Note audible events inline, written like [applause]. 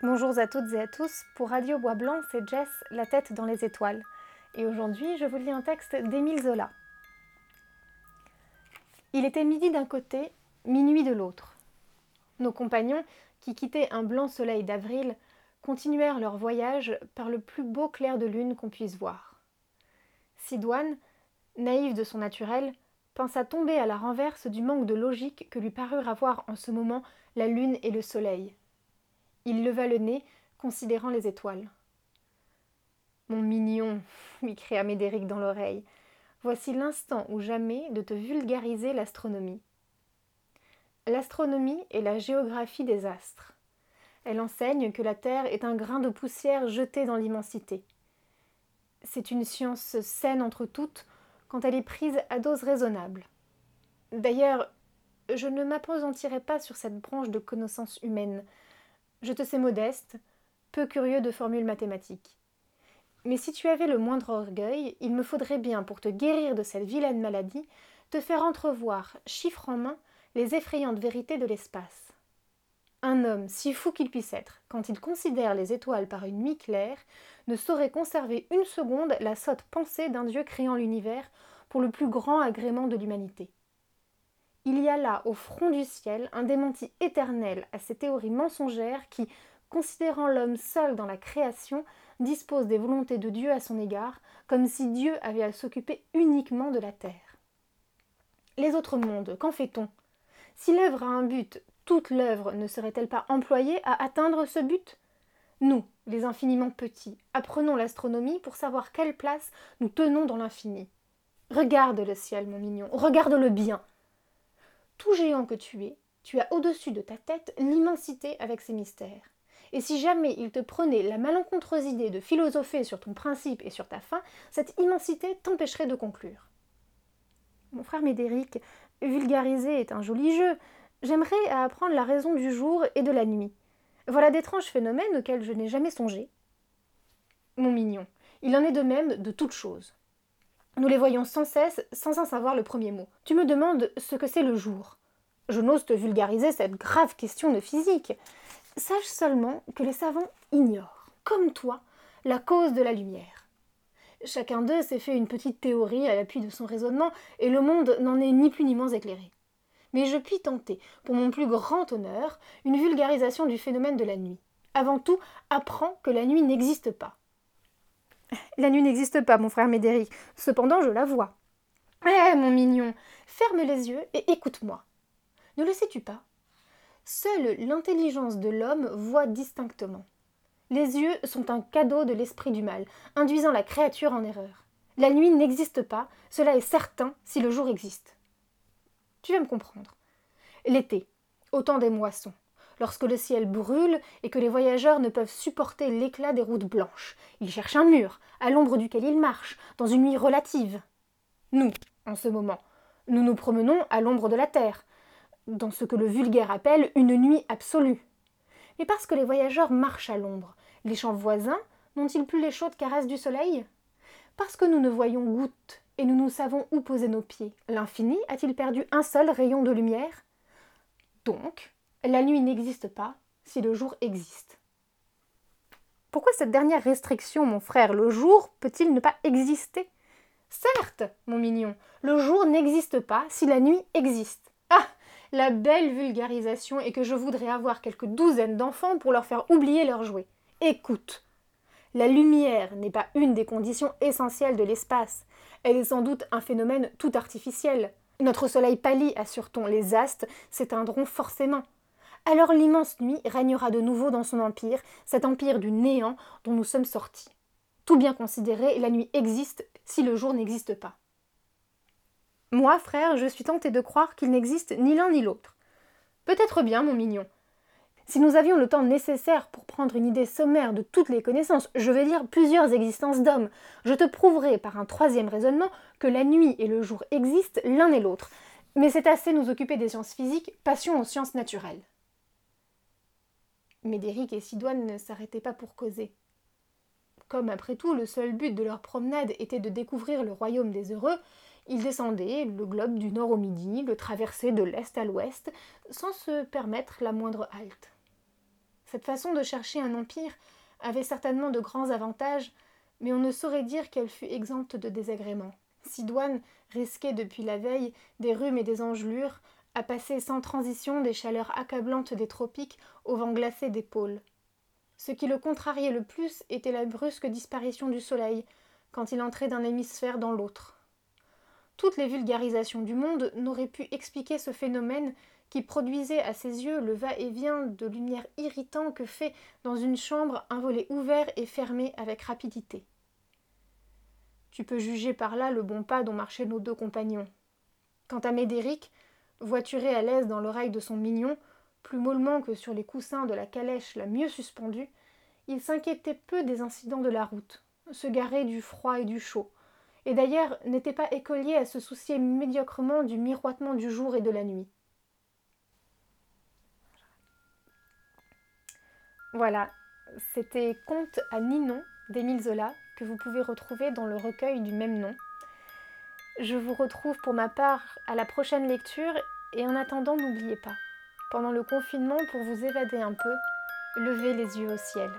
Bonjour à toutes et à tous, pour Radio Bois Blanc, c'est Jess, La tête dans les étoiles. Et aujourd'hui, je vous lis un texte d'Émile Zola. Il était midi d'un côté, minuit de l'autre. Nos compagnons, qui quittaient un blanc soleil d'avril, continuèrent leur voyage par le plus beau clair de lune qu'on puisse voir. Sidoine, naïve de son naturel, pensa tomber à la renverse du manque de logique que lui parurent avoir en ce moment la lune et le soleil. Il leva le nez, considérant les étoiles. Mon mignon, [laughs] lui cria Médéric dans l'oreille, voici l'instant ou jamais de te vulgariser l'astronomie. L'astronomie est la géographie des astres. Elle enseigne que la Terre est un grain de poussière jeté dans l'immensité. C'est une science saine entre toutes quand elle est prise à dose raisonnable. D'ailleurs, je ne m'appesantirai pas sur cette branche de connaissance humaine. Je te sais modeste, peu curieux de formules mathématiques. Mais si tu avais le moindre orgueil, il me faudrait bien, pour te guérir de cette vilaine maladie, te faire entrevoir, chiffre en main, les effrayantes vérités de l'espace. Un homme, si fou qu'il puisse être, quand il considère les étoiles par une nuit claire, ne saurait conserver une seconde la sotte pensée d'un Dieu créant l'univers pour le plus grand agrément de l'humanité. Il y a là, au front du ciel, un démenti éternel à ces théories mensongères qui, considérant l'homme seul dans la création, dispose des volontés de Dieu à son égard, comme si Dieu avait à s'occuper uniquement de la terre. Les autres mondes, qu'en fait-on? Si l'œuvre a un but, toute l'œuvre ne serait-elle pas employée à atteindre ce but? Nous, les infiniment petits, apprenons l'astronomie pour savoir quelle place nous tenons dans l'infini. Regarde le ciel, mon mignon, regarde-le bien. Tout géant que tu es, tu as au-dessus de ta tête l'immensité avec ses mystères. Et si jamais il te prenait la malencontreuse idée de philosopher sur ton principe et sur ta fin, cette immensité t'empêcherait de conclure. Mon frère Médéric, vulgariser est un joli jeu. J'aimerais apprendre la raison du jour et de la nuit. Voilà d'étranges phénomènes auxquels je n'ai jamais songé. Mon mignon, il en est de même de toutes choses. Nous les voyons sans cesse, sans en savoir le premier mot. Tu me demandes ce que c'est le jour. Je n'ose te vulgariser cette grave question de physique. Sache seulement que les savants ignorent, comme toi, la cause de la lumière. Chacun d'eux s'est fait une petite théorie à l'appui de son raisonnement, et le monde n'en est ni plus ni moins éclairé. Mais je puis tenter, pour mon plus grand honneur, une vulgarisation du phénomène de la nuit. Avant tout, apprends que la nuit n'existe pas. La nuit n'existe pas, mon frère Médéric. Cependant, je la vois. Eh, mon mignon, ferme les yeux et écoute-moi. Ne le sais-tu pas? Seule l'intelligence de l'homme voit distinctement. Les yeux sont un cadeau de l'esprit du mal, induisant la créature en erreur. La nuit n'existe pas, cela est certain si le jour existe. Tu vas me comprendre. L'été, au temps des moissons, lorsque le ciel brûle et que les voyageurs ne peuvent supporter l'éclat des routes blanches, ils cherchent un mur, à l'ombre duquel ils marchent, dans une nuit relative. Nous, en ce moment, nous nous promenons à l'ombre de la terre, dans ce que le vulgaire appelle une nuit absolue. Mais parce que les voyageurs marchent à l'ombre, les champs voisins n'ont-ils plus les chaudes caresses du soleil? Parce que nous ne voyons goutte et nous nous savons où poser nos pieds, l'infini a-t-il perdu un seul rayon de lumière? Donc, la nuit n'existe pas si le jour existe. Pourquoi cette dernière restriction, mon frère? Le jour peut-il ne pas exister? Certes, mon mignon, le jour n'existe pas si la nuit existe. Ah la belle vulgarisation est que je voudrais avoir quelques douzaines d'enfants pour leur faire oublier leurs jouets. Écoute. La lumière n'est pas une des conditions essentielles de l'espace. Elle est sans doute un phénomène tout artificiel. Notre soleil pâlit, assure-t-on, les astes s'éteindront forcément. Alors l'immense nuit régnera de nouveau dans son empire, cet empire du néant dont nous sommes sortis. Tout bien considéré, la nuit existe si le jour n'existe pas. Moi, frère, je suis tenté de croire qu'il n'existe ni l'un ni l'autre. Peut-être bien, mon mignon. Si nous avions le temps nécessaire pour prendre une idée sommaire de toutes les connaissances, je veux dire plusieurs existences d'hommes, je te prouverai par un troisième raisonnement que la nuit et le jour existent l'un et l'autre. Mais c'est assez nous occuper des sciences physiques, passion aux sciences naturelles. Médéric et Sidoine ne s'arrêtaient pas pour causer. Comme après tout le seul but de leur promenade était de découvrir le royaume des heureux, ils descendaient le globe du nord au midi, le traversaient de l'est à l'ouest, sans se permettre la moindre halte. Cette façon de chercher un empire avait certainement de grands avantages, mais on ne saurait dire qu'elle fût exempte de désagréments. Sidoine risquait depuis la veille des rhumes et des engelures, à passer sans transition des chaleurs accablantes des tropiques au vent glacé des pôles. Ce qui le contrariait le plus était la brusque disparition du soleil, quand il entrait d'un hémisphère dans l'autre. Toutes les vulgarisations du monde n'auraient pu expliquer ce phénomène qui produisait à ses yeux le va-et-vient de lumière irritant que fait dans une chambre un volet ouvert et fermé avec rapidité. Tu peux juger par là le bon pas dont marchaient nos deux compagnons. Quant à Médéric, voituré à l'aise dans l'oreille de son mignon, plus mollement que sur les coussins de la calèche la mieux suspendue, il s'inquiétait peu des incidents de la route, se garait du froid et du chaud, et d'ailleurs n'était pas écolier à se soucier médiocrement du miroitement du jour et de la nuit. Voilà, c'était Conte à Ninon d'Émile Zola que vous pouvez retrouver dans le recueil du même nom. Je vous retrouve pour ma part à la prochaine lecture et en attendant n'oubliez pas, pendant le confinement pour vous évader un peu, levez les yeux au ciel.